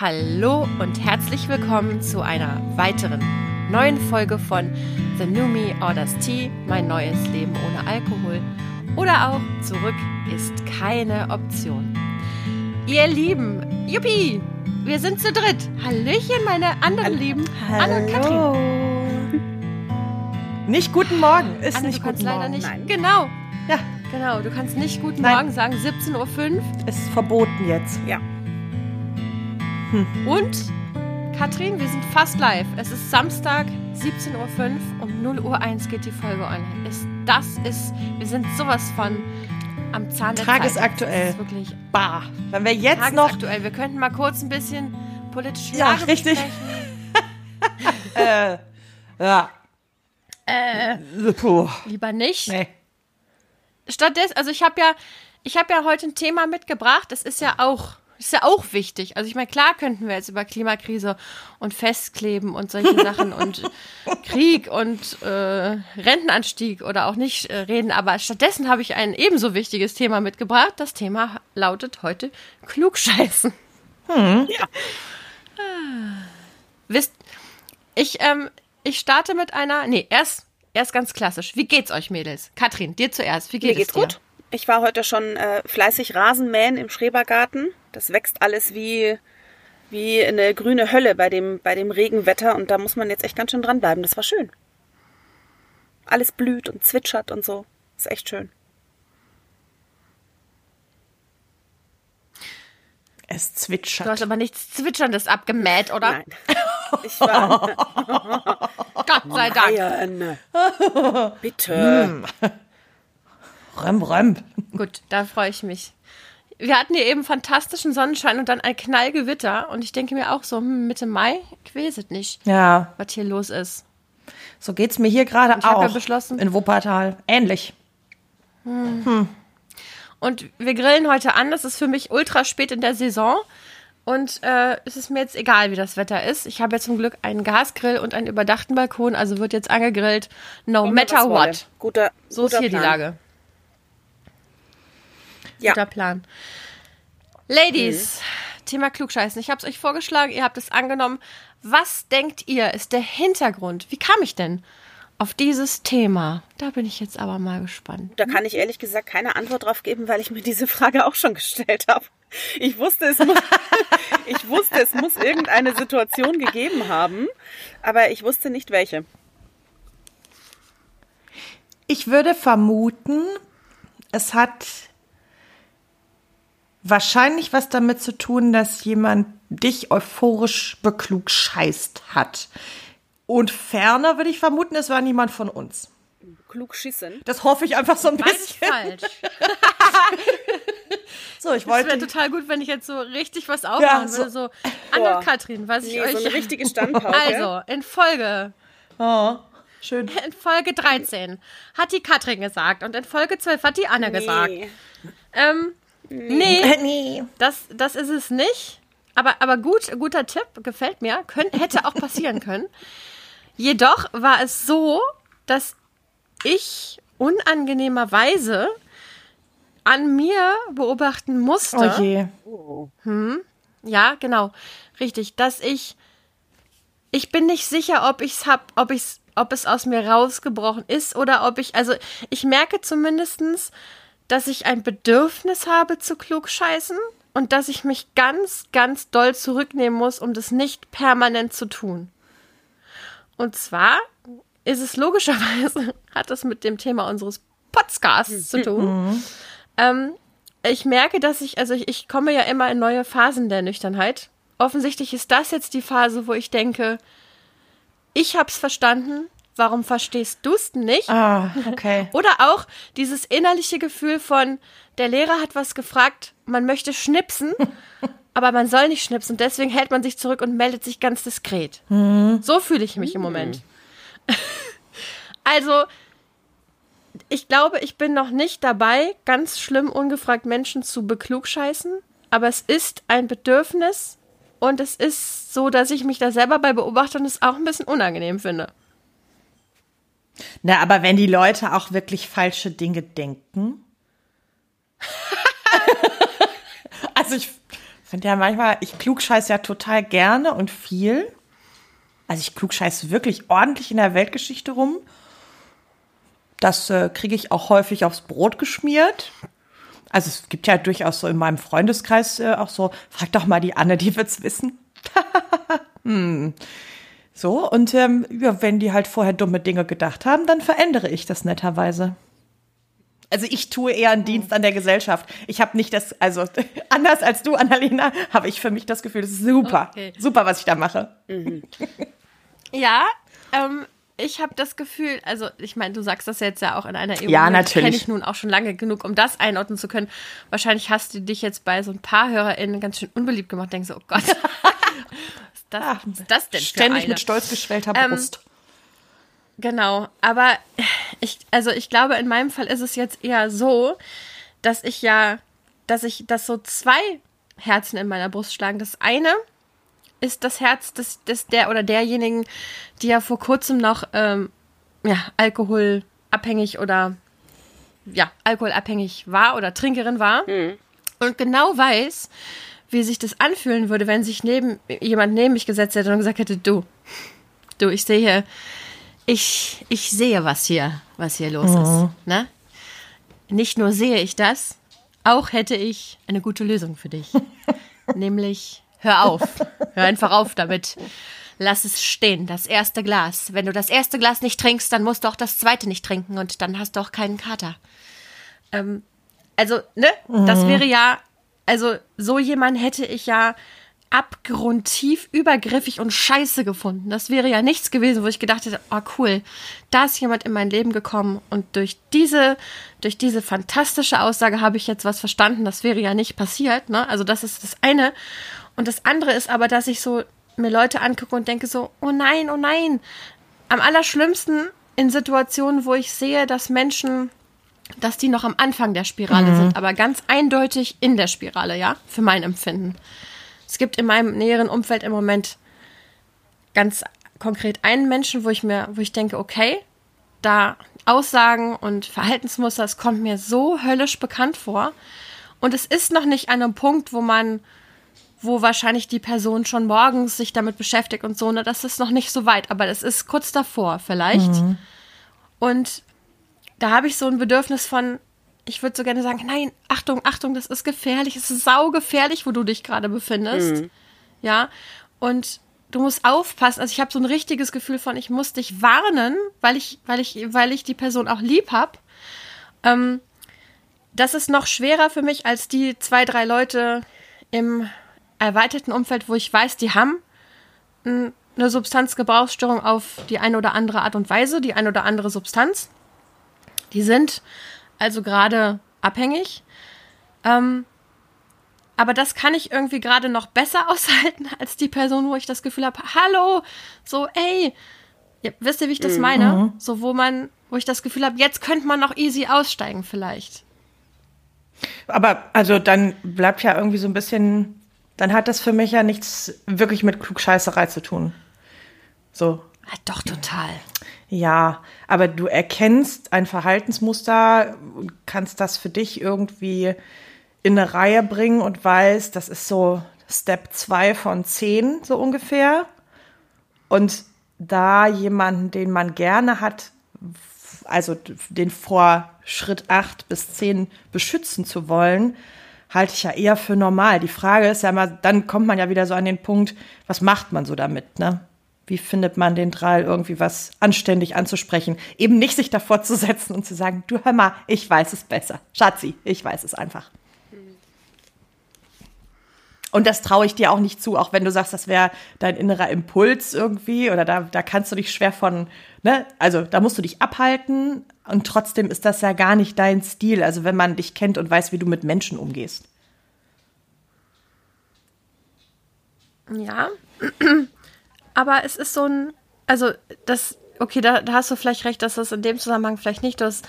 Hallo und herzlich willkommen zu einer weiteren neuen Folge von The New Me Orders Tea, mein neues Leben ohne Alkohol. Oder auch Zurück ist keine Option. Ihr Lieben, Juppie, wir sind zu dritt. Hallöchen, meine anderen Lieben, Anne und Katrin. Nicht guten Morgen. Ist Anne, nicht du kannst leider Morgen. nicht. Nein. Genau, Ja, genau. Du kannst nicht guten Nein. Morgen sagen. 17.05 Uhr. ist verboten jetzt. Ja. Und Katrin, wir sind fast live. Es ist Samstag, 17.05 Uhr. Um 0 Uhr 1 geht die Folge online. Ist, das ist, wir sind sowas von am Zahn der Tagesaktuell. Zeit. Das ist wirklich Bah. Wenn wir jetzt noch. tagesaktuell. Wir könnten mal kurz ein bisschen politische Ja, Lage richtig. Äh, ja. Äh, Puh. lieber nicht. Nee. Stattdessen, also ich habe ja, ich habe ja heute ein Thema mitgebracht. Das ist ja auch, ist ja auch wichtig. Also ich meine, klar könnten wir jetzt über Klimakrise und Festkleben und solche Sachen und Krieg und äh, Rentenanstieg oder auch nicht äh, reden, aber stattdessen habe ich ein ebenso wichtiges Thema mitgebracht. Das Thema lautet heute Klugscheißen. Ja. Wisst, ich, ähm, ich starte mit einer, nee, erst, erst ganz klassisch. Wie geht's euch, Mädels? Katrin, dir zuerst. Wie geht Mir geht's es dir? gut. Ich war heute schon äh, fleißig Rasenmähen im Schrebergarten. Das wächst alles wie, wie eine grüne Hölle bei dem, bei dem Regenwetter und da muss man jetzt echt ganz schön dranbleiben. Das war schön. Alles blüht und zwitschert und so. Ist echt schön. Es Du hast zwitschert. aber nichts Zwitscherndes abgemäht, oder? Nein. Ich war Gott sei Dank. Bayern. Bitte. Röm, röm. Gut, da freue ich mich. Wir hatten hier eben fantastischen Sonnenschein und dann ein Knallgewitter. Und ich denke mir auch so, hm, Mitte Mai, ich weiß es nicht, Ja, was hier los ist. so geht's mir hier gerade auch. ja beschlossen- In Wuppertal. Ähnlich. Und wir grillen heute an. Das ist für mich ultra spät in der Saison. Und äh, es ist mir jetzt egal, wie das Wetter ist. Ich habe ja zum Glück einen Gasgrill und einen überdachten Balkon. Also wird jetzt angegrillt. No matter what. Guter, So ist guter hier Plan. die Lage. Ja. Guter Plan. Ladies, Thema Klugscheißen. Ich habe es euch vorgeschlagen, ihr habt es angenommen. Was denkt ihr, ist der Hintergrund? Wie kam ich denn auf dieses Thema? Da bin ich jetzt aber mal gespannt. Da kann ich ehrlich gesagt keine Antwort drauf geben, weil ich mir diese Frage auch schon gestellt habe. Ich wusste, es muss, ich wusste, es muss irgendeine Situation gegeben haben, aber ich wusste nicht welche. Ich würde vermuten, es hat wahrscheinlich was damit zu tun, dass jemand dich euphorisch beklugscheißt hat. Und ferner würde ich vermuten, es war niemand von uns. Klug schießen. Das hoffe ich einfach so ein Beides bisschen. falsch. So, ich Es wäre wollte. total gut, wenn ich jetzt so richtig was aufmachen so- würde. So, Anne und. Katrin, was ich Nee, euch. so eine richtige also, in Folge Oh, schön. In Folge 13 hat die Katrin gesagt und in Folge 12 hat die Anne gesagt. Nee. Ähm, nee, Nee. das, das ist es nicht. Aber, aber gut, guter Tipp, gefällt mir. Könnt, hätte auch passieren können. Jedoch war es so, dass ich unangenehmerweise an mir beobachten musste. Oh je. Ja, genau. Richtig, dass ich ich bin nicht sicher, ob ich's hab, ob ich's ob es aus mir rausgebrochen ist oder ob ich also ich merke zumindestens, dass ich ein Bedürfnis habe zu klugscheißen und dass ich mich ganz ganz doll zurücknehmen muss, um das nicht permanent zu tun. Und zwar ist es logischerweise hat es mit dem Thema unseres Podcasts zu tun. Ähm, ich merke, dass ich, also ich, ich komme ja immer in neue Phasen der Nüchternheit. Offensichtlich ist das jetzt die Phase, wo ich denke, ich hab's verstanden, warum verstehst du's denn nicht? Ah, okay. Oder auch dieses innerliche Gefühl von, der Lehrer hat was gefragt, man möchte schnipsen, aber man soll nicht schnipsen. Deswegen hält man sich zurück und meldet sich ganz diskret. So fühle ich mich im Moment. also, ich glaube, ich bin noch nicht dabei, ganz schlimm ungefragt Menschen zu beklugscheißen, aber es ist ein Bedürfnis und es ist so, dass ich mich da selber bei beobachte und es auch ein bisschen unangenehm finde. Na, aber wenn die Leute auch wirklich falsche Dinge denken. also ich finde ja manchmal, ich klugscheiß ja total gerne und viel. Also ich klugscheiß wirklich ordentlich in der Weltgeschichte rum. Das äh, kriege ich auch häufig aufs Brot geschmiert. Also es gibt ja durchaus so in meinem Freundeskreis äh, auch so, frag doch mal die Anne, die wird's wissen. hm. So, und ähm, ja, wenn die halt vorher dumme Dinge gedacht haben, dann verändere ich das netterweise. Also ich tue eher einen Dienst an der Gesellschaft. Ich habe nicht das, also anders als du, Annalena, habe ich für mich das Gefühl, das ist super. Okay. Super, was ich da mache. Ja, ähm, ich habe das Gefühl, also ich meine, du sagst das jetzt ja auch in einer Ebene, Ja, natürlich. kenne ich nun auch schon lange genug, um das einordnen zu können. Wahrscheinlich hast du dich jetzt bei so ein paar HörerInnen ganz schön unbeliebt gemacht, denkst so, oh Gott, das, was ist das denn für Ständig eine? mit stolz geschwellter Ähm, Brust. Genau, aber ich, also ich glaube, in meinem Fall ist es jetzt eher so, dass ich ja, dass ich, dass so zwei Herzen in meiner Brust schlagen. Das eine ist das Herz des, des der oder derjenigen, die ja vor kurzem noch ähm, ja, alkoholabhängig oder ja, alkoholabhängig war oder Trinkerin war und genau weiß, wie sich das anfühlen würde, wenn sich neben jemand neben mich gesetzt hätte und gesagt hätte, du, du, ich sehe hier, ich, ich sehe, was hier, was hier los ist. Ne? Nicht nur sehe ich das, auch hätte ich eine gute Lösung für dich. Nämlich, hör auf. Hör einfach auf damit. Lass es stehen, das erste Glas. Wenn du das erste Glas nicht trinkst, dann musst du auch das zweite nicht trinken und dann hast du auch keinen Kater. Ähm, also, ne? Das wäre ja, also so jemand hätte ich ja abgrundtief übergriffig und scheiße gefunden. Das wäre ja nichts gewesen, wo ich gedacht hätte, oh cool, da ist jemand in mein Leben gekommen und durch diese, durch diese fantastische Aussage habe ich jetzt was verstanden. Das wäre ja nicht passiert, ne? Also das ist das eine. Und das andere ist aber, dass ich so mir Leute angucke und denke so, oh nein, oh nein. Am allerschlimmsten in Situationen, wo ich sehe, dass Menschen dass die noch am Anfang der Spirale sind, aber ganz eindeutig in der Spirale, ja, für mein Empfinden. Es gibt in meinem näheren Umfeld im Moment ganz konkret einen Menschen, wo ich mir, wo ich denke, okay, da Aussagen und Verhaltensmuster, es kommt mir so höllisch bekannt vor. Und es ist noch nicht an einem Punkt, wo man, wo wahrscheinlich die Person schon morgens sich damit beschäftigt und so, ne, das ist noch nicht so weit, aber das ist kurz davor vielleicht. Und da habe ich so ein Bedürfnis von, ich würde so gerne sagen, nein, Achtung, Achtung, das ist gefährlich, es ist saugefährlich, wo du dich gerade befindest. Ja, und du musst aufpassen. Also ich habe so ein richtiges Gefühl von, ich muss dich warnen, weil ich, weil ich, weil ich die Person auch lieb habe. Ähm, das ist noch schwerer für mich als die zwei, drei Leute im erweiterten Umfeld, wo ich weiß, die haben eine Substanzgebrauchsstörung auf die eine oder andere Art und Weise, die eine oder andere Substanz. Die sind also gerade abhängig. Ähm, aber das kann ich irgendwie gerade noch besser aushalten als die Person, wo ich das Gefühl habe, hallo, so, ey, ja, wisst ihr, wie ich das meine? So, wo man, wo ich das Gefühl habe, jetzt könnte man noch easy aussteigen vielleicht. Aber also dann bleibt ja irgendwie so ein bisschen, dann hat das für mich ja nichts wirklich mit Klugscheißerei zu tun. So, Ja, doch, total. Ja, aber du erkennst ein Verhaltensmuster kannst das für dich irgendwie in eine Reihe bringen und weißt, das ist so Step 2 von 10 so ungefähr. Und da jemanden, den man gerne hat, also den vor Schritt 8 bis 10 beschützen zu wollen, halte ich ja eher für normal. Die Frage ist ja mal, dann kommt man ja wieder so an den Punkt, was macht man so damit, ne? Wie findet man den Drall irgendwie was anständig anzusprechen? Eben nicht sich davor zu setzen und zu sagen, du hör mal, ich weiß es besser. Schatzi, ich weiß es einfach. Und das traue ich dir auch nicht zu, auch wenn du sagst, das wäre dein innerer Impuls irgendwie oder da, da kannst du dich schwer von, ne? Also da musst du dich abhalten und trotzdem ist das ja gar nicht dein Stil. Also wenn man dich kennt und weiß, wie du mit Menschen umgehst. Ja, aber es ist so ein, also das, okay, da, da hast du vielleicht recht, dass das in dem Zusammenhang vielleicht nicht das,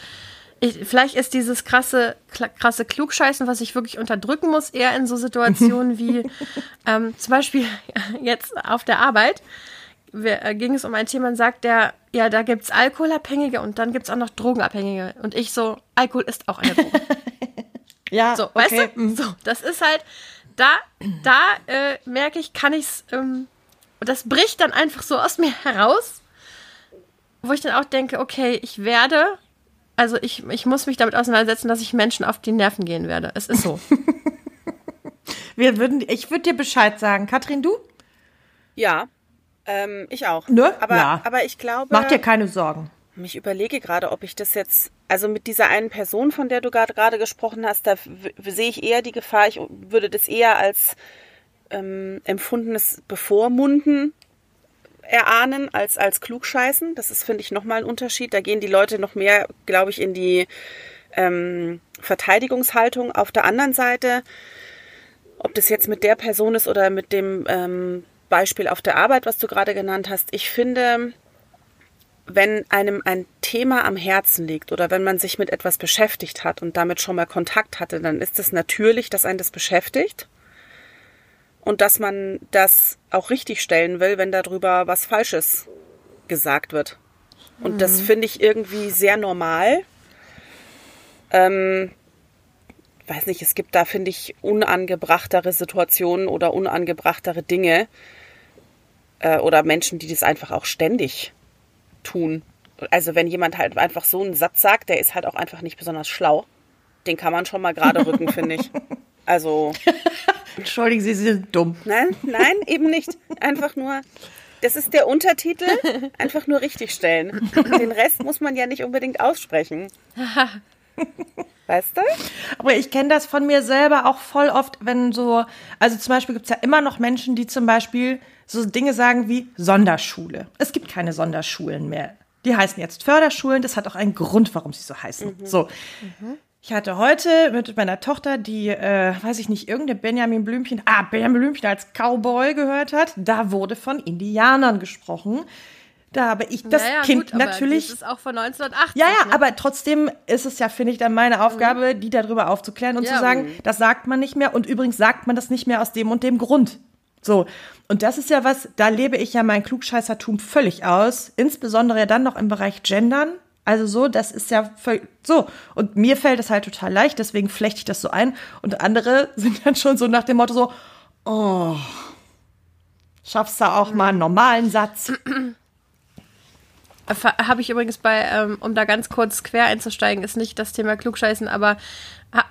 ich, vielleicht ist dieses krasse, krasse Klugscheißen, was ich wirklich unterdrücken muss, eher in so Situationen wie ähm, zum Beispiel jetzt auf der Arbeit. Wir, äh, ging es um ein Thema und sagt der, ja, da gibt's Alkoholabhängige und dann gibt's auch noch Drogenabhängige. Und ich so, Alkohol ist auch eine Droge. Ja, So, weißt du? So, das ist halt, da, da äh, merke ich, kann ich es, ähm, das bricht dann einfach so aus mir heraus, wo ich dann auch denke, okay, ich werde, also ich, ich muss mich damit auseinandersetzen, dass ich Menschen auf die Nerven gehen werde. Es ist so. Wir würden, ich würde dir Bescheid sagen. Katrin, du? Ja, ähm, ich auch. Ne? Aber, Ja. aber ich glaube. Mach dir keine Sorgen. Ich überlege gerade, ob ich das jetzt, also mit dieser einen Person, von der du gerade gerade gesprochen hast, da sehe ich eher die Gefahr, ich würde das eher als ähm, empfundenes Bevormunden erahnen als als Klugscheißen. Das ist, finde ich, nochmal ein Unterschied. Da gehen die Leute noch mehr, glaube ich, in die ähm, Verteidigungshaltung. Auf der anderen Seite, ob das jetzt mit der Person ist oder mit dem ähm, Beispiel auf der Arbeit, was du gerade genannt hast, ich finde, wenn einem ein Thema am Herzen liegt oder wenn man sich mit etwas beschäftigt hat und damit schon mal Kontakt hatte, dann ist es natürlich, dass einen das beschäftigt und dass man das auch richtig stellen will, wenn darüber was Falsches gesagt wird. Und das finde ich irgendwie sehr normal. Ähm, weiß nicht, es gibt da, finde ich, unangebrachtere Situationen oder unangebrachtere Dinge äh, oder Menschen, die das einfach auch ständig tun. Also wenn jemand halt einfach so einen Satz sagt, der ist halt auch einfach nicht besonders schlau. Den kann man schon mal gerade rücken, finde ich. Also, Entschuldigen Sie, Sie sind dumm. nein, nein, eben nicht. Einfach nur, das ist der Untertitel, einfach nur richtig stellen. Den Rest muss man ja nicht unbedingt aussprechen. Weißt du? Aber ich kenne das von mir selber auch voll oft, wenn so, also zum Beispiel gibt es ja immer noch Menschen, die zum Beispiel so Dinge sagen wie Sonderschule. Es gibt keine Sonderschulen mehr. Die heißen jetzt Förderschulen. Das hat auch einen Grund, warum sie so heißen. So. Ich hatte heute mit meiner Tochter, die, äh, weiß ich nicht, irgendeine Benjamin Blümchen, ah, Benjamin Blümchen als Cowboy gehört hat. Da wurde von Indianern gesprochen. Da habe ich das Naja, Kind gut, natürlich. Das ist auch von 1980. Ja, ja, ne? aber trotzdem ist es ja, finde ich, dann meine Aufgabe, die darüber aufzuklären und Ja. zu sagen, das sagt man nicht mehr und übrigens sagt man das nicht mehr aus dem und dem Grund. So. Und das ist ja was, da lebe ich ja mein Klugscheißertum völlig aus, insbesondere ja dann noch im Bereich Gendern. Also so, das ist ja so. Und mir fällt es halt total leicht, deswegen flechte ich das so ein. Und andere sind dann schon so nach dem Motto so, oh, schaffst du auch mal einen normalen Satz? Habe ich übrigens bei, ähm, um da ganz kurz quer einzusteigen, ist nicht das Thema Klugscheißen, aber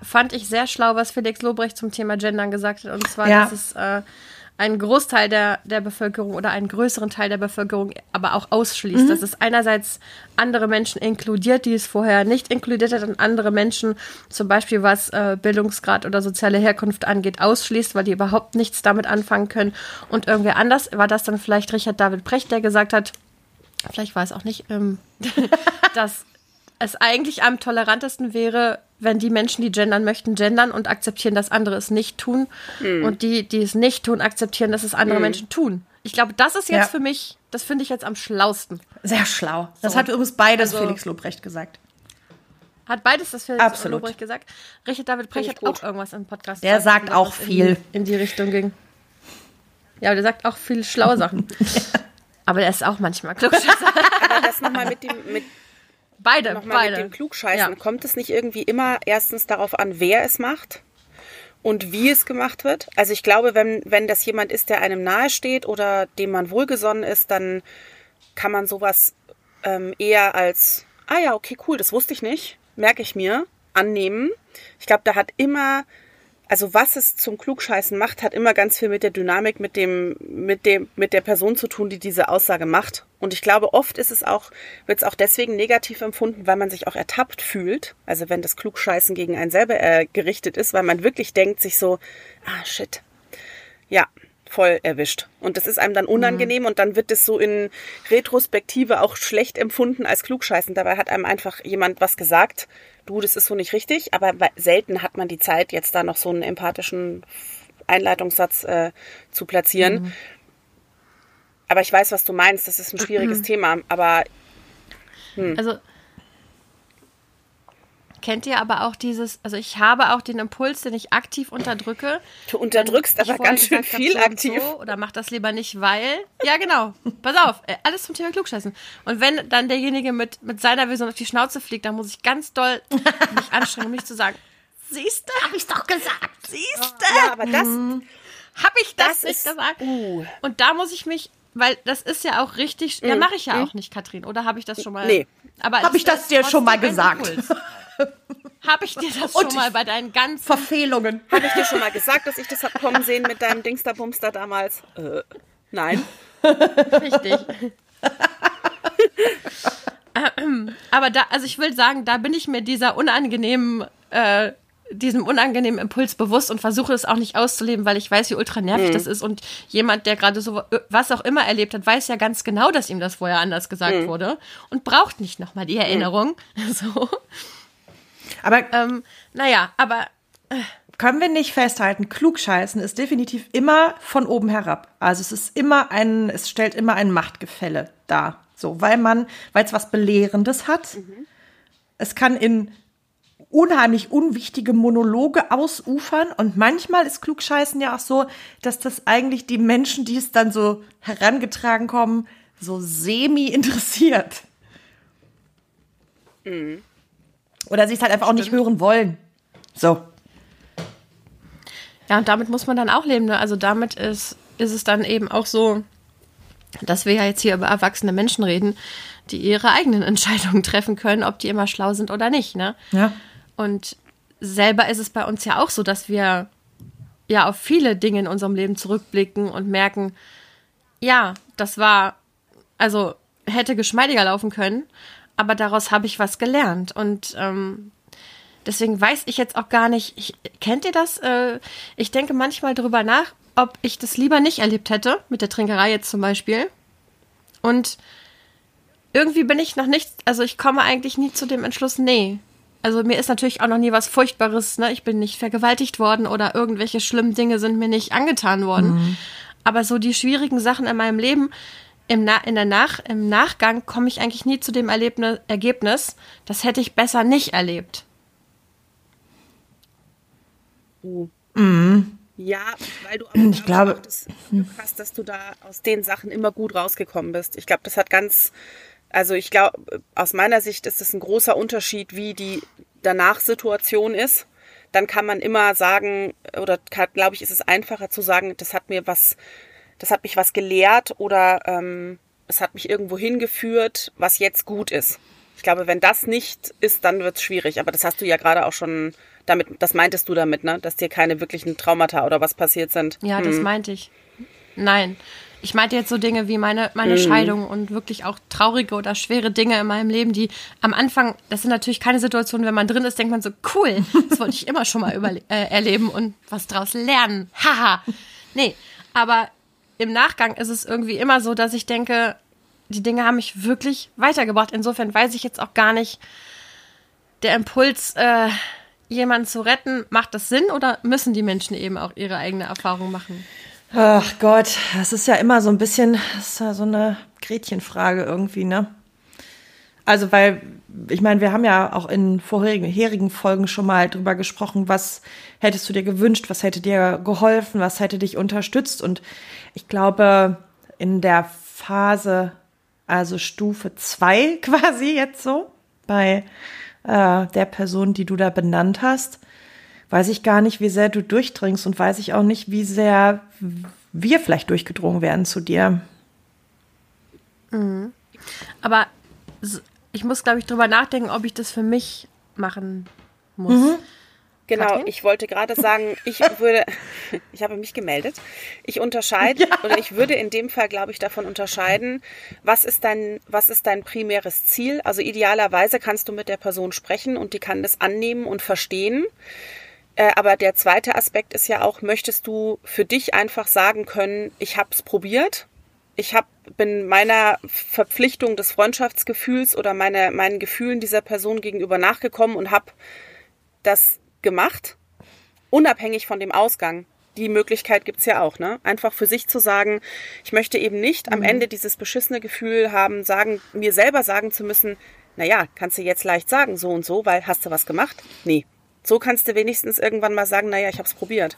fand ich sehr schlau, was Felix Lobrecht zum Thema Gendern gesagt hat. Und zwar, Ja. dass es äh, einen Großteil der, der Bevölkerung oder einen größeren Teil der Bevölkerung aber auch ausschließt. Dass es einerseits andere Menschen inkludiert, die es vorher nicht inkludiert hat, und andere Menschen, zum Beispiel was äh, Bildungsgrad oder soziale Herkunft angeht, ausschließt, weil die überhaupt nichts damit anfangen können. Und irgendwer anders war das dann vielleicht Richard David Brecht, der gesagt hat, vielleicht war es auch nicht, ähm, dass es eigentlich am tolerantesten wäre, wenn die Menschen, die gendern möchten, gendern und akzeptieren, dass andere es nicht tun. Und die, die es nicht tun, akzeptieren, dass es andere Menschen tun. Ich glaube, das ist jetzt Ja. für mich, das finde ich jetzt am schlausten. Sehr schlau. Das hat übrigens beides Also- Felix Lobrecht gesagt. Hat beides das Felix Absolut. Lobrecht gesagt? Richard David Brecht hat auch irgendwas im Podcast Der gesagt, sagt auch in viel. Die, in die Richtung ging. Ja, aber der sagt auch viel schlaue Sachen. aber der ist auch manchmal klugscheißer. Aber das nochmal mit dem, mit, Beide, noch mal beide. mit dem Klugscheißen. Ja. Kommt es nicht irgendwie immer erstens darauf an, wer es macht und wie es gemacht wird? Also ich glaube, wenn, wenn das jemand ist, der einem nahe steht oder dem man wohlgesonnen ist, dann kann man sowas ähm, eher als, ah ja, okay, cool, das wusste ich nicht, merke ich mir, annehmen. Ich glaube, da hat immer, also was es zum Klugscheißen macht, hat immer ganz viel mit der Dynamik, mit dem, mit dem, mit der Person zu tun, die diese Aussage macht. Und ich glaube, oft ist es auch, wird es auch deswegen negativ empfunden, weil man sich auch ertappt fühlt. Also wenn das Klugscheißen gegen einen selber äh, gerichtet ist, weil man wirklich denkt sich so, ah shit, ja, voll erwischt. Und das ist einem dann unangenehm und dann wird es so in Retrospektive auch schlecht empfunden als Klugscheißen. Dabei hat einem einfach jemand was gesagt, du, das ist so nicht richtig, aber selten hat man die Zeit, jetzt da noch so einen empathischen Einleitungssatz äh, zu platzieren. Aber ich weiß, was du meinst, das ist ein schwieriges Thema, aber Also kennt ihr aber auch dieses, also ich habe auch den Impuls, den ich aktiv unterdrücke. du unterdrückst aber ganz schön hab, viel so aktiv. So, oder mach das lieber nicht, weil. Ja, genau. Pass auf, äh, alles zum Thema Klugscheißen. Und wenn dann derjenige mit, mit seiner Vision auf die Schnauze fliegt, dann muss ich ganz doll mich anstrengen, um nicht zu sagen, Siehst du? Hab ich doch gesagt. Siehst du? Ja, aber das, Hab ich das, Das nicht ist- gesagt? uh. Und da muss ich mich, weil das ist ja auch richtig, ja, mache ich ja auch nicht, Katrin. Oder habe ich das schon mal? Nee. Aber Hab es ich das dir schon mal gesagt? Impuls. Hab ich dir das Und schon mal bei deinen ganzen Verfehlungen. habe ich dir schon mal gesagt, dass ich das hab kommen sehen mit deinem Dingster-Bumster damals? Äh, nein. Richtig. Ähm, Aber da, also ich will sagen, da bin ich mir dieser unangenehmen, äh, diesem unangenehmen Impuls bewusst und versuche es auch nicht auszuleben, weil ich weiß, wie ultra nervig das ist. Und jemand, der gerade so was auch immer erlebt hat, weiß ja ganz genau, dass ihm das vorher anders gesagt wurde und braucht nicht nochmal die Erinnerung. So. Aber Ähm, naja, aber können wir nicht festhalten, klugscheißen ist definitiv immer von oben herab. Also es ist immer ein, es stellt immer ein Machtgefälle dar. So, weil man, weil es was Belehrendes hat. Es kann in unheimlich unwichtige Monologe ausufern und manchmal ist Klugscheißen ja auch so, dass das eigentlich die Menschen, die es dann so herangetragen kommen, so semi interessiert. Oder sie es halt einfach auch nicht hören wollen. So. Ja, und damit muss man dann auch leben. Ne? Also damit ist, ist es dann eben auch so, dass wir ja jetzt hier über erwachsene Menschen reden, die ihre eigenen Entscheidungen treffen können, ob die immer schlau sind oder nicht. Ne? Ja. Und selber ist es bei uns ja auch so, dass wir ja auf viele Dinge in unserem Leben zurückblicken und merken, ja, das war, also hätte geschmeidiger laufen können, aber daraus habe ich was gelernt. Und ähm, deswegen weiß ich jetzt auch gar nicht, ich, kennt ihr das? Äh, ich denke manchmal drüber nach, ob ich das lieber nicht erlebt hätte, mit der Trinkerei jetzt zum Beispiel. Und irgendwie bin ich noch nicht, also ich komme eigentlich nie zu dem Entschluss, nee. Also mir ist natürlich auch noch nie was Furchtbares, ne? Ich bin nicht vergewaltigt worden oder irgendwelche schlimmen Dinge sind mir nicht angetan worden. Aber so die schwierigen Sachen in meinem Leben, im, Na in der Nach im Nachgang komme ich eigentlich nie zu dem Erlebnis, Ergebnis, das hätte ich besser nicht erlebt. Ja, weil du aber Ich glaube- auch das Glück hast, dass du da aus den Sachen immer gut rausgekommen bist. Ich glaube, das hat ganz, also ich glaube, aus meiner Sicht ist es ein großer Unterschied, wie die Danach-Situation ist. Dann kann man immer sagen, oder glaube ich, ist es einfacher zu sagen, das hat mir was, das hat mich was gelehrt oder ähm, es hat mich irgendwo hingeführt, was jetzt gut ist. Ich glaube, wenn das nicht ist, dann wird es schwierig. Aber das hast du ja gerade auch schon damit, das meintest du damit, ne? Dass dir keine wirklichen Traumata oder was passiert sind. Ja, das meinte ich. Nein. Ich meinte jetzt so Dinge wie meine, meine Scheidung und wirklich auch traurige oder schwere Dinge in meinem Leben, die am Anfang, das sind natürlich keine Situationen, wenn man drin ist, denkt man so, cool, das wollte ich immer schon mal äh, erleben und was draus lernen. Haha. nee, aber im Nachgang ist es irgendwie immer so, dass ich denke, die Dinge haben mich wirklich weitergebracht. Insofern weiß ich jetzt auch gar nicht, der Impuls, äh, jemanden zu retten, macht das Sinn oder müssen die Menschen eben auch ihre eigene Erfahrung machen? Ach Gott, das ist ja immer so ein bisschen, das ist ja so eine Gretchenfrage irgendwie, ne? Also, weil, ich meine, wir haben ja auch in vorherigen Folgen schon mal drüber gesprochen, was hättest du dir gewünscht, was hätte dir geholfen, was hätte dich unterstützt. Und ich glaube, in der Phase, also Stufe zwei quasi jetzt so, bei äh, der Person, die du da benannt hast, weiß ich gar nicht, wie sehr du durchdringst und weiß ich auch nicht, wie sehr wir vielleicht durchgedrungen werden zu dir. Aber s- ich muss, glaube ich, drüber nachdenken, ob ich das für mich machen muss. Genau, Katrin? ich wollte gerade sagen, ich würde, ich habe mich gemeldet. Ich unterscheide oder ich würde in dem Fall, glaube ich, davon unterscheiden, was ist dein, was ist dein primäres Ziel? Also idealerweise kannst du mit der Person sprechen und die kann das annehmen und verstehen. Äh, aber der zweite Aspekt ist ja auch, möchtest du für dich einfach sagen können, ich habe es probiert, ich hab, bin meiner Verpflichtung des Freundschaftsgefühls oder meine, meinen Gefühlen dieser Person gegenüber nachgekommen und habe das gemacht, unabhängig von dem Ausgang. Die Möglichkeit gibt's ja auch, ne? Einfach für sich zu sagen, ich möchte eben nicht am Ende dieses beschissene Gefühl haben, sagen, mir selber sagen zu müssen, naja, kannst du jetzt leicht sagen, so und so, weil hast du was gemacht? Nee. So kannst du wenigstens irgendwann mal sagen, naja, ich hab's probiert.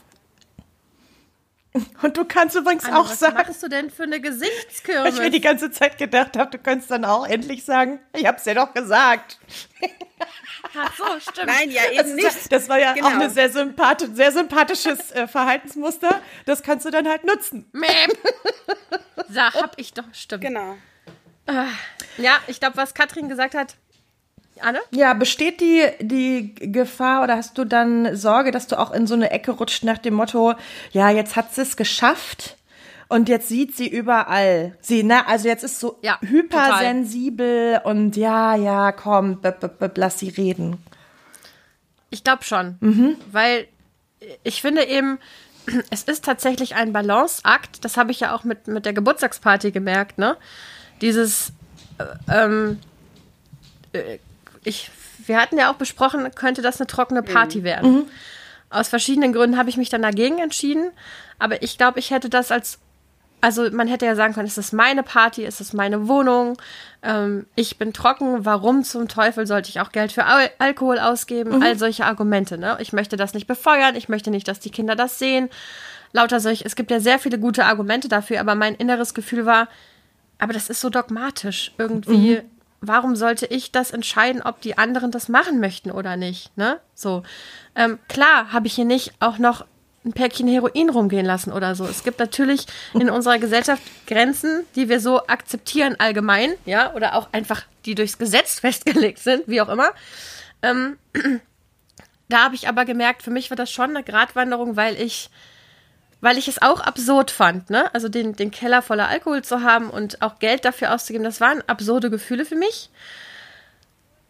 Und du kannst übrigens Anne, auch was sagen, machst du denn für eine weil Gesichtskirmes? ich mir die ganze Zeit gedacht habe, du könntest dann auch endlich sagen, ich hab's dir doch gesagt. Ach so, stimmt. Nein, ja, eben ist, ja- nicht. das war ja Genau. auch ein sehr, sympathisch, sehr sympathisches äh, Verhaltensmuster. Das kannst du dann halt nutzen. Mäm. Da hab ich doch, stimmt. Genau. Ja, ich glaube, was Katrin gesagt hat. Anne? Ja, besteht die, die Gefahr oder hast du dann Sorge, dass du auch in so eine Ecke rutscht nach dem Motto, ja, jetzt hat sie es geschafft und jetzt sieht sie überall. Sie, ne, also jetzt ist so Ja, hypersensibel und ja, ja, komm, b -b -b lass sie reden. Ich glaube schon. Weil ich finde eben, es ist tatsächlich ein Balanceakt. Das habe ich ja auch mit, mit der Geburtstagsparty gemerkt, ne? Dieses, äh, ähm, äh, ich, wir hatten ja auch besprochen, könnte das eine trockene Party werden. Aus verschiedenen Gründen habe ich mich dann dagegen entschieden. Aber ich glaube, ich hätte das als also man hätte ja sagen können, es ist meine Party, es ist meine Wohnung, ähm, ich bin trocken, warum zum Teufel sollte ich auch Geld für Al Alkohol ausgeben? All solche Argumente, ne? Ich möchte das nicht befeuern, ich möchte nicht, dass die Kinder das sehen. Lauter solche, es gibt ja sehr viele gute Argumente dafür, aber mein inneres Gefühl war, aber das ist so dogmatisch. Irgendwie, warum sollte ich das entscheiden, ob die anderen das machen möchten oder nicht? Ne? So. Ähm, klar habe ich hier nicht auch noch ein Päckchen Heroin rumgehen lassen oder so. Es gibt natürlich in unserer Gesellschaft Grenzen, die wir so akzeptieren allgemein, ja, oder auch einfach, die durchs Gesetz festgelegt sind, wie auch immer. Ähm, da habe ich aber gemerkt, für mich war das schon eine Gratwanderung, weil ich weil ich es auch absurd fand, ne? Also den, den Keller voller Alkohol zu haben und auch Geld dafür auszugeben, das waren absurde Gefühle für mich.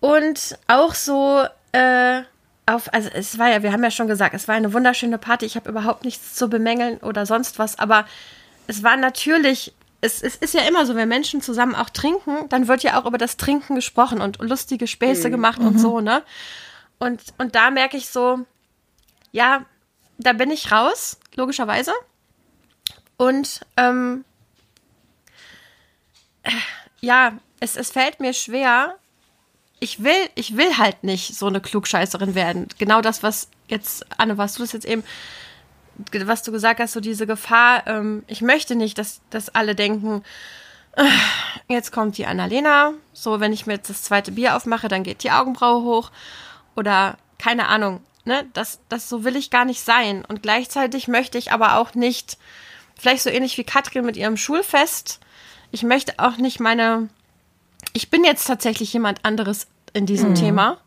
Und auch so, äh, auf, also es war ja, wir haben ja schon gesagt, es war eine wunderschöne Party, ich habe überhaupt nichts zu bemängeln oder sonst was, aber es war natürlich, es, es ist ja immer so, wenn Menschen zusammen auch trinken, dann wird ja auch über das Trinken gesprochen und lustige Späße gemacht und so, ne? Und, und da merke ich so, ja, da bin ich raus, logischerweise. Und ähm, äh, ja, es, es fällt mir schwer. Ich will, ich will halt nicht so eine Klugscheißerin werden. Genau das, was jetzt, Anne, was du das jetzt eben, was du gesagt hast, so diese Gefahr, ähm, ich möchte nicht, dass, dass alle denken, äh, jetzt kommt die Annalena, so wenn ich mir jetzt das zweite Bier aufmache, dann geht die Augenbraue hoch oder keine Ahnung, ne, das, das so will ich gar nicht sein. Und gleichzeitig möchte ich aber auch nicht, vielleicht so ähnlich wie Katrin mit ihrem Schulfest, ich möchte auch nicht meine, ich bin jetzt tatsächlich jemand anderes in diesem Thema.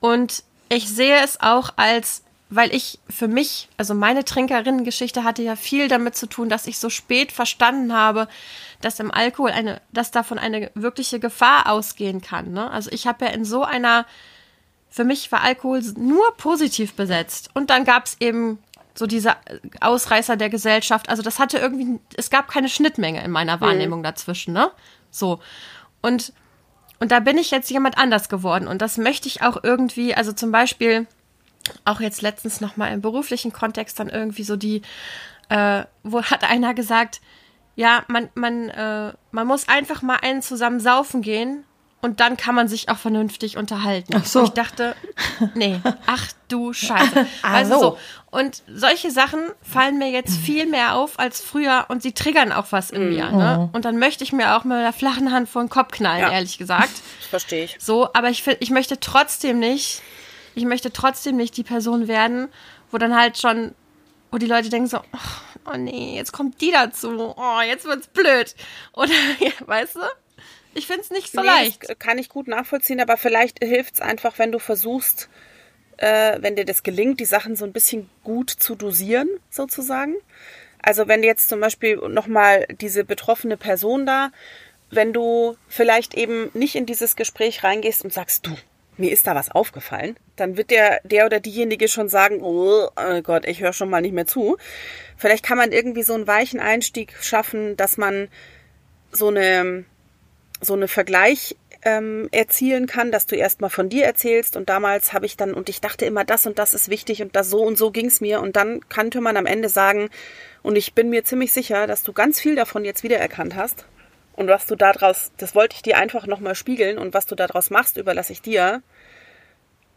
Und ich sehe es auch als, weil ich für mich, also meine Trinkerinnengeschichte hatte ja viel damit zu tun, dass ich so spät verstanden habe, dass im Alkohol eine, dass davon eine wirkliche Gefahr ausgehen kann. Ne? Also ich habe ja in so einer, für mich war Alkohol nur positiv besetzt. Und dann gab es eben so diese Ausreißer der Gesellschaft. Also das hatte irgendwie, es gab keine Schnittmenge in meiner Wahrnehmung dazwischen, ne? So. Und, und da bin ich jetzt jemand anders geworden. Und das möchte ich auch irgendwie, also zum Beispiel, auch jetzt letztens nochmal im beruflichen Kontext dann irgendwie so die, äh, wo hat einer gesagt, ja, man, man, äh, man muss einfach mal einen zusammen saufen gehen und dann kann man sich auch vernünftig unterhalten. Ach so. Und ich dachte, nee, ach du Scheiße. Ah, Also so. so. Und solche Sachen fallen mir jetzt viel mehr auf als früher und sie triggern auch was in mir. Ne? Und dann möchte ich mir auch mit der flachen Hand vor den Kopf knallen, Ja. ehrlich gesagt. Das verstehe ich. So, aber ich, ich möchte trotzdem nicht, ich möchte trotzdem nicht die Person werden, wo dann halt schon, wo die Leute denken so, oh, oh nee, jetzt kommt die dazu, oh, jetzt wird's blöd. Oder, ja, weißt du? Ich find's nicht so Nee, leicht. Kann ich gut nachvollziehen, aber vielleicht hilft es einfach, wenn du versuchst, äh, wenn dir das gelingt, die Sachen so ein bisschen gut zu dosieren, sozusagen. Also wenn jetzt zum Beispiel nochmal diese betroffene Person da, wenn du vielleicht eben nicht in dieses Gespräch reingehst und sagst, du, mir ist da was aufgefallen, dann wird der, der oder diejenige schon sagen, oh, oh Gott, ich höre schon mal nicht mehr zu. Vielleicht kann man irgendwie so einen weichen Einstieg schaffen, dass man so eine, so eine Vergleich ähm, erzielen kann, dass du erstmal von dir erzählst. Und damals habe ich dann und ich dachte immer, das und das ist wichtig und das so und so ging's mir. Und dann könnte man am Ende sagen und ich bin mir ziemlich sicher, dass du ganz viel davon jetzt wiedererkannt hast. Und was du daraus, das wollte ich dir einfach nochmal spiegeln. Und was du daraus machst, überlasse ich dir.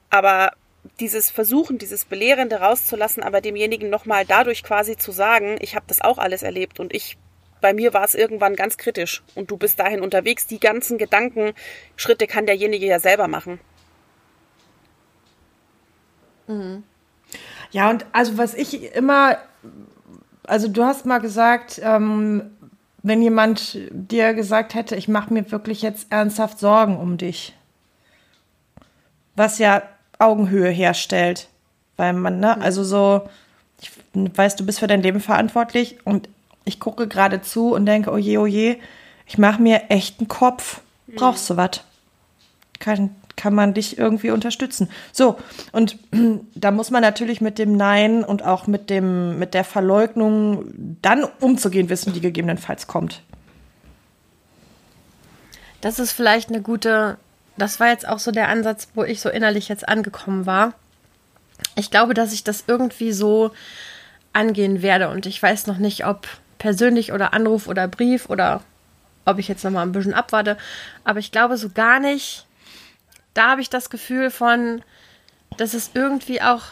Aber dieses Versuchen, dieses Belehrende rauszulassen, aber demjenigen nochmal dadurch quasi zu sagen, ich habe das auch alles erlebt und ich, bei mir war es irgendwann ganz kritisch. Und du bist dahin unterwegs, die ganzen Gedankenschritte kann derjenige ja selber machen. Ja, und also was ich immer, also du hast mal gesagt, ähm, wenn jemand dir gesagt hätte, ich mache mir wirklich jetzt ernsthaft Sorgen um dich, was ja Augenhöhe herstellt, weil man, ne, also so, ich weiß, du bist für dein Leben verantwortlich und ich gucke gerade zu und denke, oh je, oh je, ich mache mir echt einen Kopf. Brauchst du was? Kann, kann man dich irgendwie unterstützen. So, und da muss man natürlich mit dem Nein und auch mit dem, mit der Verleugnung dann umzugehen wissen, die gegebenenfalls kommt. Das ist vielleicht eine gute, das war jetzt auch so der Ansatz, wo ich so innerlich jetzt angekommen war. Ich glaube, dass ich das irgendwie so angehen werde und ich weiß noch nicht, ob persönlich oder Anruf oder Brief oder ob ich jetzt noch mal ein bisschen abwarte, aber ich glaube so gar nicht. Da habe ich das Gefühl von, das ist irgendwie auch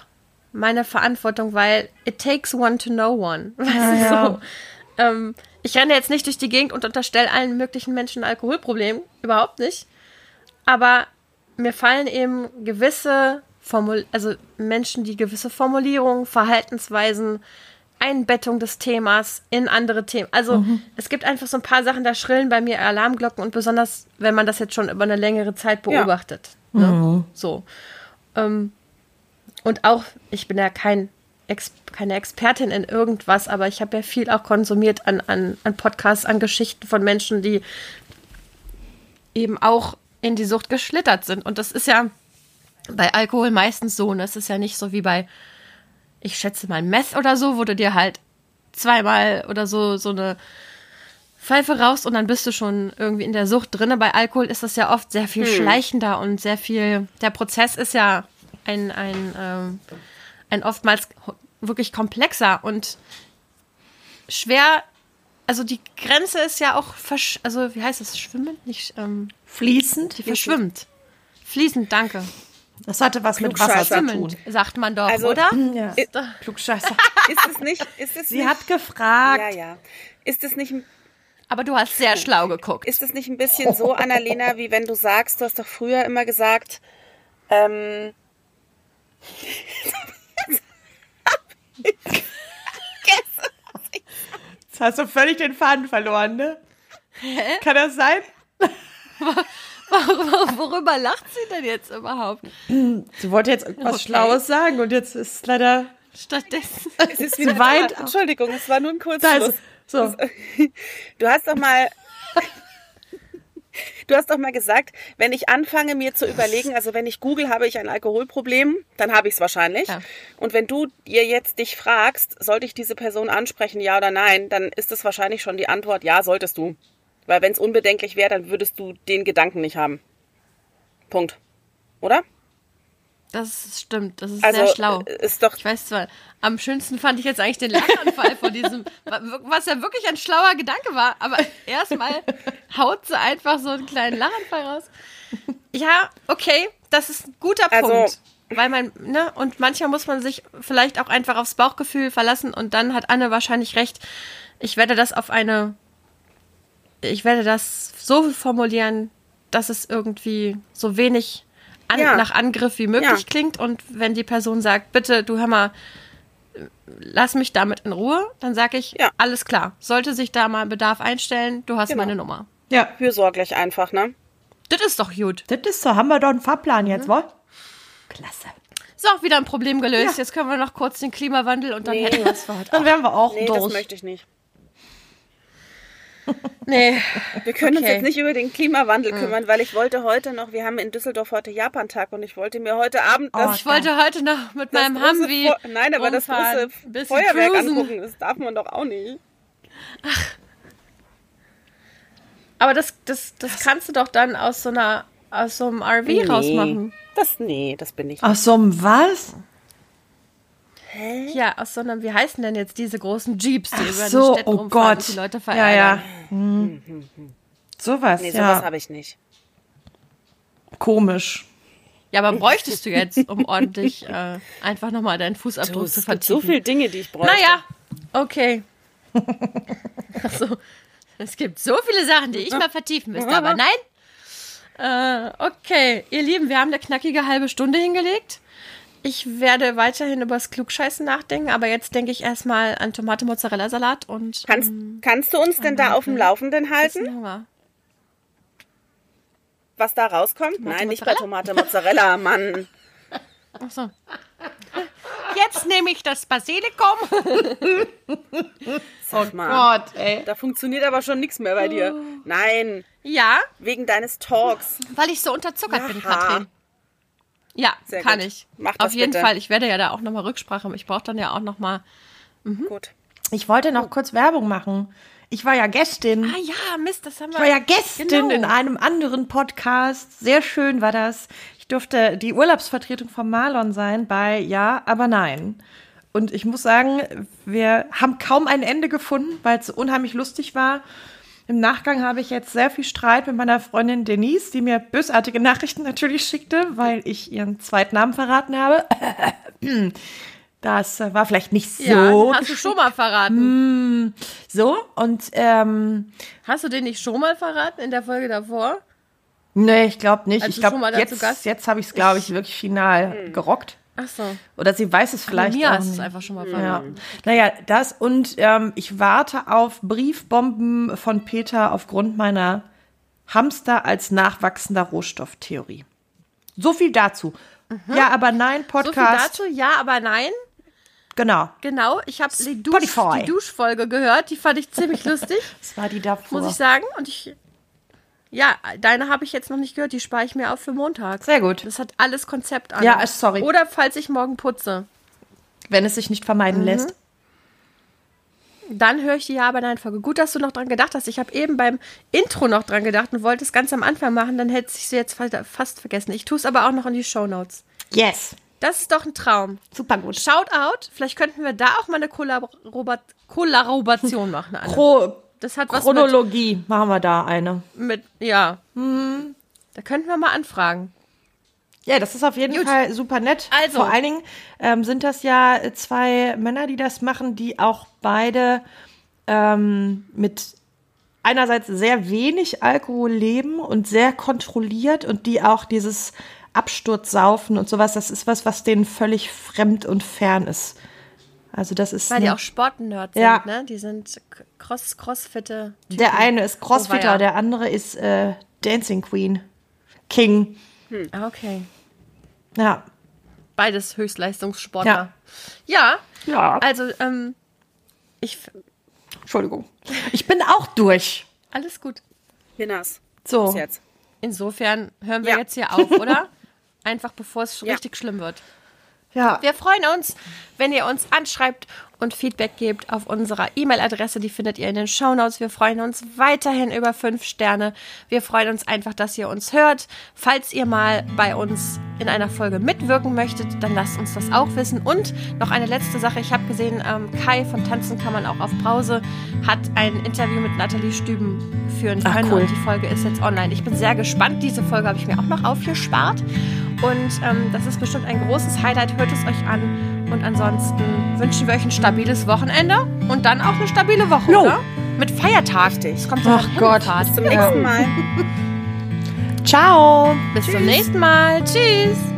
meine Verantwortung, weil it takes one to know one. Weißt Ja, du, ja. so. Ähm, ich renne jetzt nicht durch die Gegend und unterstelle allen möglichen Menschen ein Alkoholproblem, überhaupt nicht. Aber mir fallen eben gewisse Formul also Menschen, die gewisse Formulierungen, Verhaltensweisen, Einbettung des Themas in andere Themen. Also es gibt einfach so ein paar Sachen, da schrillen bei mir Alarmglocken und besonders, wenn man das jetzt schon über eine längere Zeit Ja. beobachtet. Ne? So. Ähm, und auch, ich bin ja kein Ex keine Expertin in irgendwas, aber ich habe ja viel auch konsumiert an, an, an Podcasts, an Geschichten von Menschen, die eben auch in die Sucht geschlittert sind. Und das ist ja bei Alkohol meistens so. Und das ist ja nicht so wie bei, ich schätze mal, Meth oder so, wo du dir halt zweimal oder so so eine Pfeife rauchst und dann bist du schon irgendwie in der Sucht drinne. Bei Alkohol ist das ja oft sehr viel schleichender und sehr viel. Der Prozess ist ja ein, ein, ähm, ein oftmals wirklich komplexer und schwer. Also die Grenze ist ja auch, versch also wie heißt das, schwimmend? Nicht, ähm, Fließend? die verschwimmt. Fließend, danke. Das hatte was mit Wasser zu tun. sagt man doch, Also- oder? Ja. Klugscheißer. Ist es nicht? Ist es Sie nicht, hat gefragt. Ja, ja. Ist es nicht, Aber du hast sehr schlau geguckt. ist es nicht ein bisschen so, Annalena, wie wenn du sagst, du hast doch früher immer gesagt, ähm, Jetzt hast du völlig den Faden verloren, ne? Kann das sein? Worüber lacht sie denn jetzt überhaupt? Sie wollte jetzt irgendwas Okay. Schlaues sagen und jetzt ist leider. Stattdessen. es ist Sie wieder weint da. Entschuldigung, es war nur ein Kurzschluss. ist, so. Du hast doch mal. Du hast doch mal gesagt, wenn ich anfange, mir zu überlegen, also wenn ich google, habe ich ein Alkoholproblem, dann habe ich es wahrscheinlich. Ja. Und wenn du ihr jetzt dich fragst, sollte ich diese Person ansprechen, ja oder nein, dann ist es wahrscheinlich schon die Antwort, ja, solltest du. Weil wenn es unbedenklich wäre, dann würdest du den Gedanken nicht haben. Punkt. Oder? Das stimmt, das ist Also sehr schlau. äh, ist doch Ich weiß zwar, am schönsten fand ich jetzt eigentlich den Lachanfall von diesem, was ja wirklich ein schlauer Gedanke war, aber erstmal haut sie einfach so einen kleinen Lachanfall raus. Ja, okay, das ist ein guter Also- Punkt. Weil man, ne, und manchmal muss man sich vielleicht auch einfach aufs Bauchgefühl verlassen und dann hat Anne wahrscheinlich recht. Ich werde das auf eine, ich werde das so formulieren, dass es irgendwie so wenig an, Ja. nach Angriff wie möglich Ja. klingt und wenn die Person sagt, bitte, du hör mal, lass mich damit in Ruhe, dann sage ich, Ja. alles klar. Sollte sich da mal Bedarf einstellen, du hast Genau. meine Nummer. Ja, fürsorglich einfach, ne? Das ist doch gut. das ist so. Haben wir doch einen Fahrplan jetzt, wa? Klasse. So, wieder ein Problem gelöst. Jetzt können wir noch kurz den Klimawandel und dann Nee. hätten wir es. Dann wären wir auch Nee, das durch. möchte ich nicht. Nee, Wir können uns Okay. jetzt nicht über den Klimawandel kümmern, weil ich wollte heute noch, wir haben in Düsseldorf heute Japantag und ich wollte mir heute Abend das, ich wollte heute noch mit das meinem Humvee Nein, aber das große ein bisschen Feuerwerk cruisen. angucken, das darf man doch auch nicht. Aber das, das, das kannst du doch dann aus so einer, aus so einem RV rausmachen. Das, nee, das bin ich. Aus so einem was? Ja, aus so einem, wie heißen denn jetzt diese großen Jeeps, die Ach über so, den Städten oh rumfahren Gott. und die Leute ja, verärgern. ja. Hm. Sowas, Nee, sowas ja. habe ich nicht. Komisch. Ja, aber bräuchtest du jetzt, um ordentlich äh, einfach nochmal deinen Fußabdruck Du, zu es gibt vertiefen? so viele Dinge, die ich bräuchte. Naja, okay. Achso. Es gibt so viele Sachen, die ich mal vertiefen müsste, aber nein. Äh, okay, ihr Lieben, wir haben eine knackige halbe Stunde hingelegt. Ich werde weiterhin übers Klugscheißen nachdenken, aber jetzt denke ich erstmal an Tomate-Mozzarella-Salat und Kannst, kannst du uns denn da auf dem Laufenden halten, Hunger. was da rauskommt? Nein, nicht bei Tomate Mozzarella, Mann. Achso. Jetzt nehme ich das Basilikum. Sag mal. Gott, ey. Da funktioniert aber schon nichts mehr bei dir. Nein, Ja, wegen deines Talks. weil ich so unterzuckert bin, Aha. Katrin. Ja, Sehr kann gut. ich. Mach das Auf jeden bitte. Fall. Ich werde ja da auch nochmal Rücksprache. Ich brauche dann ja auch nochmal. Gut. Ich wollte noch kurz Werbung machen. Ich war ja Gästin. Ah ja, Mist, das haben wir. Ich war ja Gästin Genau. in einem anderen Podcast. Sehr schön war das. Ich durfte die Urlaubsvertretung von Marlon sein bei Ja, aber nein. Und ich muss sagen, wir haben kaum ein Ende gefunden, weil es so unheimlich lustig war. Im Nachgang habe ich jetzt sehr viel Streit mit meiner Freundin Denise, die mir bösartige Nachrichten natürlich schickte, weil ich ihren Zweitnamen verraten habe. Das äh, war vielleicht nicht so. ja, hast du schon mal verraten. so. Und ähm, Hast du den nicht schon mal verraten in der Folge davor? Nee, ich glaube nicht. Als ich glaube, jetzt, jetzt habe ich es, glaube ich, wirklich final gerockt. Ach so. Oder sie weiß es vielleicht Mir auch du es nicht. einfach schon mal Ja. verraten. Naja, das und ähm, ich warte auf Briefbomben von Peter aufgrund meiner Hamster als nachwachsender Rohstofftheorie. So viel dazu. Ja, aber nein, So viel Podcast. dazu, ja, aber nein. Genau. Genau, ich habe die, Dusch, Spotify. die Duschfolge gehört. Die fand ich ziemlich lustig, Das war die davor. muss ich sagen. Und ich. Ja, deine habe ich jetzt noch nicht gehört. Die spare ich mir auf für Montag. Sehr gut. Das hat alles Konzept an. Ja, äh, sorry. Oder falls ich morgen putze. Wenn es sich nicht vermeiden lässt. Dann höre ich die Ja, aber nein Folge. Gut, dass du noch dran gedacht hast. Ich habe eben beim Intro noch dran gedacht und wollte es ganz am Anfang machen. Dann hätte ich sie jetzt fa- fast vergessen. Ich tue es aber auch noch in die Shownotes. Yes. Das ist doch ein Traum. Super gut. Shout out. Vielleicht könnten wir da auch mal eine Kollaborat Kollaboration machen. Anne. Pro Das hat was Chronologie machen wir da eine. mit, mit ja. Da könnten wir mal anfragen. Ja, das ist auf jeden Gut. Fall super nett. Also. Vor allen Dingen ähm, sind das ja zwei Männer, die das machen, die auch beide ähm, mit einerseits sehr wenig Alkohol leben und sehr kontrolliert und die auch dieses Absturzsaufen und sowas, das ist was, was denen völlig fremd und fern ist. Also das ist Weil die auch Sportnerds Ja. sind, ne? Die sind Cross, Crossfitte. Typen. der eine ist Crossfitter, Oh, der andere ist äh, Dancing Queen, King. Ah, Okay. Ja, Beides Höchstleistungssportler. Ja. ja. Also, ähm, ich. Entschuldigung. Ich bin auch durch. Alles gut. Hinas. So. Bis jetzt. Insofern hören wir Ja. jetzt hier auf, oder? Einfach bevor es Ja. richtig schlimm wird. Ja. Wir freuen uns, wenn ihr uns anschreibt und Feedback gebt auf unserer E-Mail-Adresse. Die findet ihr in den Shownotes. Wir freuen uns weiterhin über fünf Sterne. Wir freuen uns einfach, dass ihr uns hört. Falls ihr mal bei uns in einer Folge mitwirken möchtet, dann lasst uns das auch wissen. Und noch eine letzte Sache. Ich habe gesehen, ähm, Kai von Tanzen kann man auch auf Brause hat ein Interview mit Nathalie Stüben führen Ach, können. cool. Und die Folge ist jetzt online. Ich bin sehr gespannt. Diese Folge habe ich mir auch noch aufgespart. Und ähm, das ist bestimmt ein großes Highlight. Hört es euch an. Und ansonsten wünschen wir euch ein stabiles Wochenende und dann auch eine stabile Woche, Jo. oder? Mit Feiertag. Es kommt ja Ach Gott. Himmelfahrt. Zum nächsten Mal. Ciao. Bis zum nächsten Mal. Tschüss.